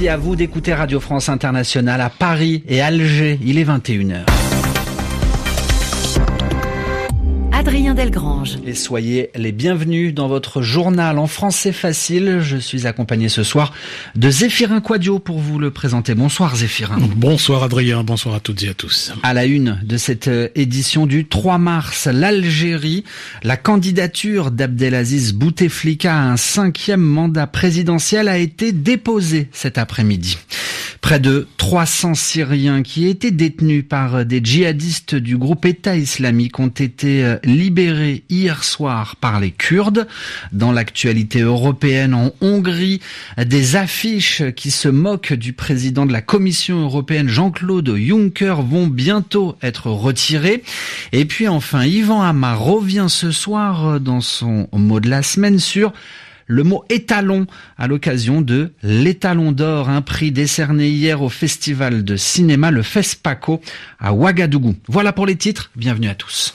Merci à vous d'écouter Radio France Internationale à Paris et Alger. Il est 21h. Adrien Delgrange. Et soyez les bienvenus dans votre journal en français facile. Je suis accompagné ce soir de Zéphirin Quadio pour vous le présenter. Bonsoir Zéphirin. Bonsoir Adrien, bonsoir à toutes et à tous. À la une de cette euh, édition du 3 mars, l'Algérie, la candidature d'Abdelaziz Bouteflika à un cinquième mandat présidentiel a été déposée cet après-midi. Près de 300 Syriens qui étaient détenus par des djihadistes du groupe État islamique ont été euh, libérés hier soir par les Kurdes. Dans l'actualité européenne, en Hongrie, des affiches qui se moquent du président de la Commission européenne Jean-Claude Juncker vont bientôt être retirées. Et puis enfin, Yvan Amar revient ce soir dans son mot de la semaine sur le mot étalon à l'occasion de l'étalon d'or, un prix décerné hier au festival de cinéma le FESPACO à Ouagadougou. Voilà pour les titres, bienvenue à tous.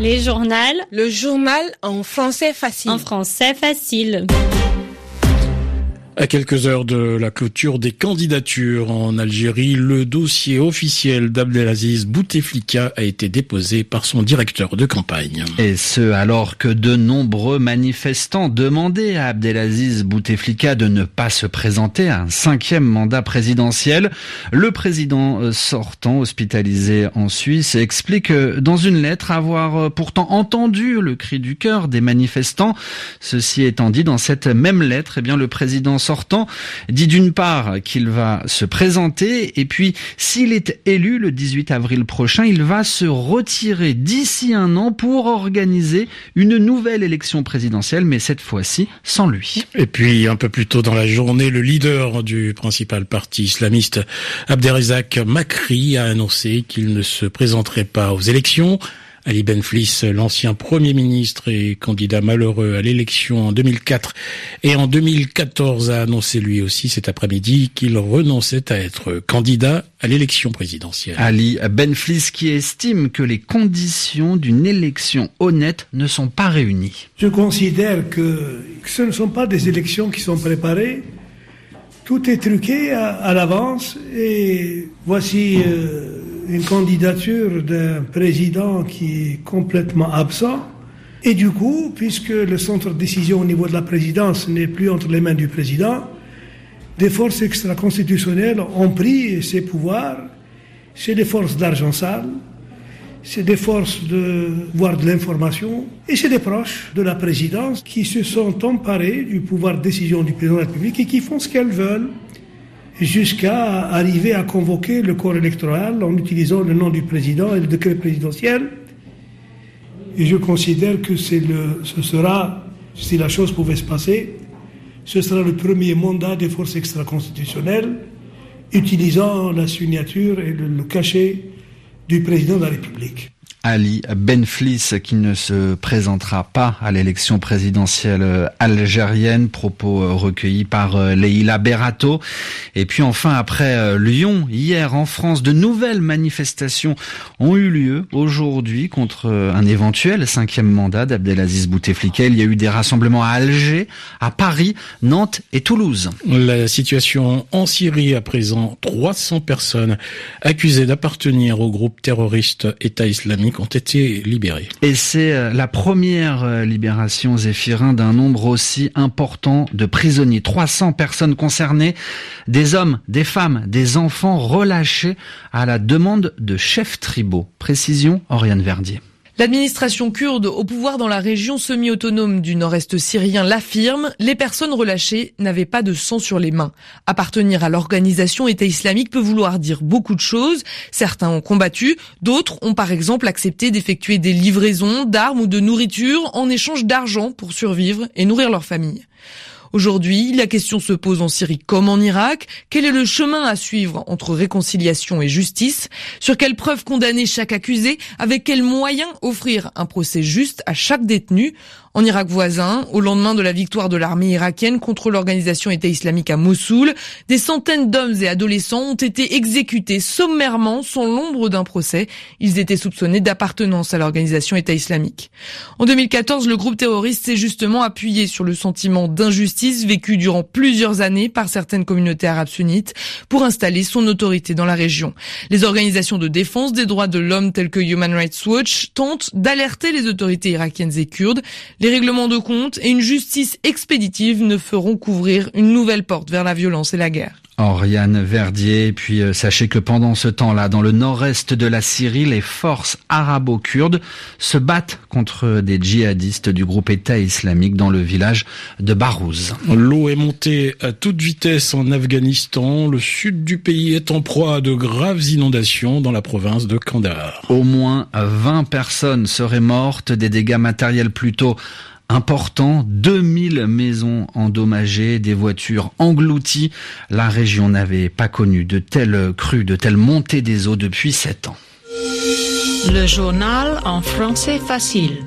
Les journaux. Le journal en français facile. En français facile. À quelques heures de la clôture des candidatures en Algérie, le dossier officiel d'Abdelaziz Bouteflika a été déposé par son directeur de campagne. Et ce, alors que de nombreux manifestants demandaient à Abdelaziz Bouteflika de ne pas se présenter à un cinquième mandat présidentiel. Le président euh, sortant, hospitalisé en Suisse, explique dans une lettre avoir euh, pourtant entendu le cri du cœur des manifestants. Ceci étant dit, dans cette même lettre, eh bien, le président sortant dit d'une part qu'il va se présenter et puis s'il est élu le 18 avril prochain, il va se retirer d'ici un an pour organiser une nouvelle élection présidentielle, mais cette fois-ci sans lui. Et puis un peu plus tôt dans la journée, le leader du principal parti islamiste, Abderrazak Makri, a annoncé qu'il ne se présenterait pas aux élections. Ali Benflis, l'ancien Premier ministre et candidat malheureux à l'élection en 2004 et en 2014 a annoncé lui aussi cet après-midi qu'il renonçait à être candidat à l'élection présidentielle. Ali Benflis qui estime que les conditions d'une élection honnête ne sont pas réunies. Je considère que ce ne sont pas des élections qui sont préparées. Tout est truqué à, à l'avance et voici euh, une candidature d'un président qui est complètement absent. Et du coup, puisque le centre de décision au niveau de la présidence n'est plus entre les mains du président, des forces extra-constitutionnelles ont pris ces pouvoirs. C'est des forces d'argent sale, c'est des forces de voir de l'information, et c'est des proches de la présidence qui se sont emparés du pouvoir de décision du président de la République et qui font ce qu'elles veulent jusqu'à arriver à convoquer le corps électoral en utilisant le nom du président et le décret présidentiel. Et je considère que le, ce sera, si la chose pouvait se passer, ce sera le premier mandat des forces extra-constitutionnelles utilisant la signature et le, le cachet du président de la République. Ali Benflis qui ne se présentera pas à l'élection présidentielle algérienne, propos recueillis par Leila Berato. Et puis enfin après Lyon, hier en France, de nouvelles manifestations ont eu lieu aujourd'hui contre un éventuel cinquième mandat d'Abdelaziz Bouteflika. Il y a eu des rassemblements à Alger, à Paris, Nantes et Toulouse. La situation en Syrie à présent, 300 personnes accusées d'appartenir au groupe terroriste État islamique Et c'est la première libération, Zéphirin, d'un nombre aussi important de prisonniers. 300 personnes concernées, des hommes, des femmes, des enfants relâchés à la demande de chefs tribaux. Précision, Oriane Verdier. L'administration kurde au pouvoir dans la région semi-autonome du nord-est syrien l'affirme, les personnes relâchées n'avaient pas de sang sur les mains. Appartenir à l'organisation État islamique peut vouloir dire beaucoup de choses. Certains ont combattu, d'autres ont par exemple accepté d'effectuer des livraisons d'armes ou de nourriture en échange d'argent pour survivre et nourrir leur famille. Aujourd'hui, la question se pose en Syrie comme en Irak. Quel est le chemin à suivre entre réconciliation et justice? Sur quelles preuves condamner chaque accusé? Avec quels moyens offrir un procès juste à chaque détenu? En Irak voisin, au lendemain de la victoire de l'armée irakienne contre l'organisation État islamique à Mossoul, des centaines d'hommes et adolescents ont été exécutés sommairement sans l'ombre d'un procès. Ils étaient soupçonnés d'appartenance à l'organisation État islamique. En 2014, le groupe terroriste s'est justement appuyé sur le sentiment d'injustice d'injustice vécue durant plusieurs années par certaines communautés arabes sunnites pour installer son autorité dans la région. Les organisations de défense des droits de l'homme telles que Human Rights Watch tentent d'alerter les autorités irakiennes et kurdes. Les règlements de compte et une justice expéditive ne feront qu'ouvrir une nouvelle porte vers la violence et la guerre. Oriane Verdier. Puis euh, sachez que pendant ce temps-là, dans le nord-est de la Syrie, les forces arabo-kurdes se battent contre des djihadistes du groupe État islamique dans le village de Barouz. L'eau est montée à toute vitesse en Afghanistan. Le sud du pays est en proie à de graves inondations dans la province de Kandahar. Au moins 20 personnes seraient mortes, des dégâts matériels plutôt important, 2000 maisons endommagées, des voitures englouties. La région n'avait pas connu de telles crues, de telles montées des eaux depuis 7 ans. Le journal en français facile.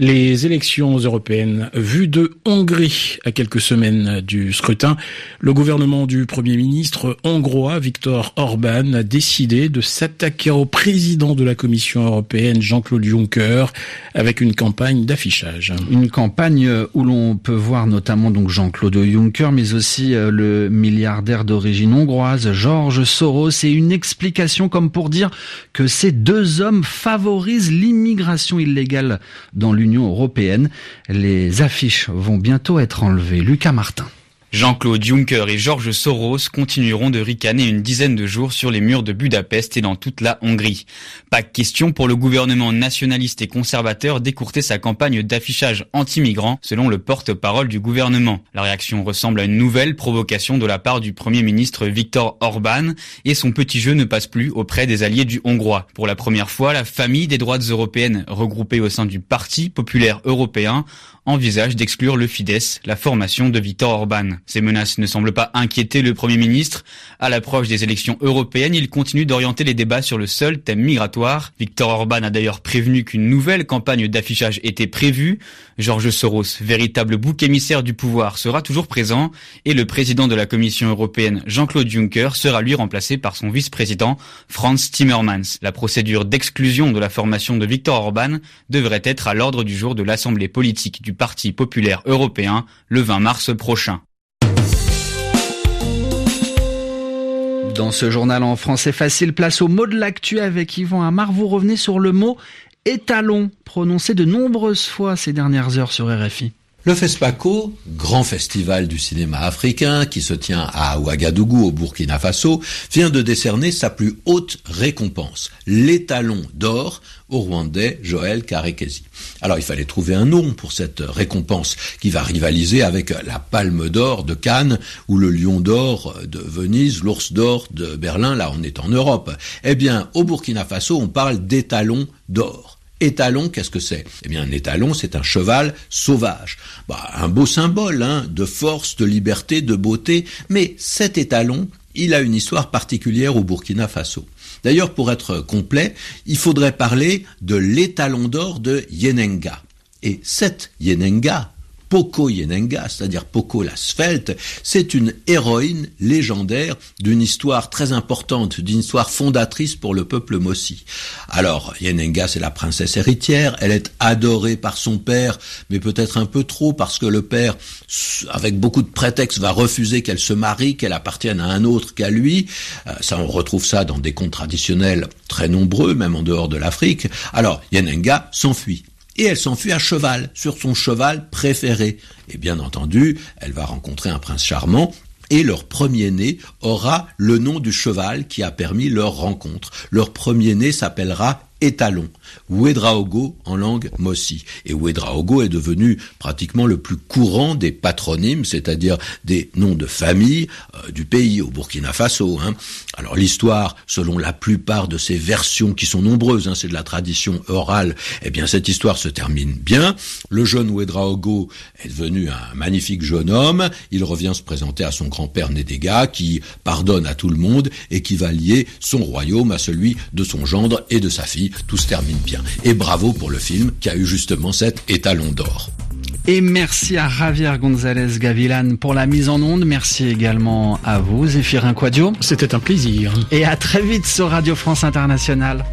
Les élections européennes vues de Hongrie à quelques semaines du scrutin, le gouvernement du Premier ministre hongrois Viktor Orban a décidé de s'attaquer au président de la Commission européenne Jean-Claude Juncker avec une campagne d'affichage. Une campagne où l'on peut voir notamment donc Jean-Claude Juncker mais aussi euh, le milliardaire d'origine hongroise Georges Soros et une explication comme pour dire que ces deux hommes favorisent l'immigration illégale dans l'Union européenne. Les affiches vont bientôt être enlevées. Lucas Martin. Jean-Claude Juncker et Georges Soros continueront de ricaner une dizaine de jours sur les murs de Budapest et dans toute la Hongrie. Pas question pour le gouvernement nationaliste et conservateur d'écourter sa campagne d'affichage anti-migrants, selon le porte-parole du gouvernement. La réaction ressemble à une nouvelle provocation de la part du premier ministre Viktor Orban et son petit jeu ne passe plus auprès des alliés du Hongrois. Pour la première fois, la famille des droites européennes regroupée au sein du Parti populaire européen envisage d'exclure le Fidesz, la formation de Viktor Orban. Ces menaces ne semblent pas inquiéter le Premier ministre. À l'approche des élections européennes, il continue d'orienter les débats sur le seul thème migratoire. Viktor Orban a d'ailleurs prévenu qu'une nouvelle campagne d'affichage était prévue. Georges Soros, véritable bouc émissaire du pouvoir, sera toujours présent et le président de la Commission européenne, Jean-Claude Juncker, sera lui remplacé par son vice-président, Franz Timmermans. La procédure d'exclusion de la formation de Viktor Orban devrait être à l'ordre du jour de l'Assemblée politique du Parti populaire européen le 20 mars prochain. Dans ce journal en français facile, place au mot de l'actu avec Yvan Amar. Vous revenez sur le mot étalon, prononcé de nombreuses fois ces dernières heures sur RFI. Le FESPACO, grand festival du cinéma africain qui se tient à Ouagadougou au Burkina Faso, vient de décerner sa plus haute récompense, l'étalon d'or au Rwandais Joël Karekesi. Alors il fallait trouver un nom pour cette récompense qui va rivaliser avec la Palme d'or de Cannes ou le Lion d'or de Venise, l'Ours d'or de Berlin, là on est en Europe. Eh bien au Burkina Faso on parle d'étalon d'or. Étalon, qu'est-ce que c'est? Eh bien, un étalon, c'est un cheval sauvage. Bah, un beau symbole hein, de force, de liberté, de beauté. Mais cet étalon, il a une histoire particulière au Burkina Faso. D'ailleurs, pour être complet, il faudrait parler de l'étalon d'or de Yenenga. Et cette Yenenga, Poco Yenenga, c'est-à-dire Poco la svelte, c'est une héroïne légendaire d'une histoire très importante, d'une histoire fondatrice pour le peuple Mossi. Alors, Yenenga, c'est la princesse héritière, elle est adorée par son père, mais peut-être un peu trop parce que le père, avec beaucoup de prétextes, va refuser qu'elle se marie, qu'elle appartienne à un autre qu'à lui. Euh, ça, on retrouve ça dans des contes traditionnels très nombreux, même en dehors de l'Afrique. Alors, Yenenga s'enfuit et elle s'enfuit à cheval, sur son cheval préféré. Et bien entendu, elle va rencontrer un prince charmant et leur premier-né aura le nom du cheval qui a permis leur rencontre. Leur premier-né s'appellera étalon, Ouedraogo en langue mossi. Et Ouedraogo est devenu pratiquement le plus courant des patronymes, c'est-à-dire des noms de famille euh, du pays, au Burkina Faso. Hein. Alors l'histoire, selon la plupart de ces versions qui sont nombreuses, hein, c'est de la tradition orale, eh bien cette histoire se termine bien. Le jeune Ouedraogo est devenu un magnifique jeune homme, il revient se présenter à son grand-père Nédéga qui pardonne à tout le monde et qui va lier son royaume à celui de son gendre et de sa fille tout se termine bien. Et bravo pour le film qui a eu justement cet étalon d'or. Et merci à Javier González Gavilan pour la mise en onde. Merci également à vous, Zéphirin Quadio. C'était un plaisir. Et à très vite sur Radio France Internationale.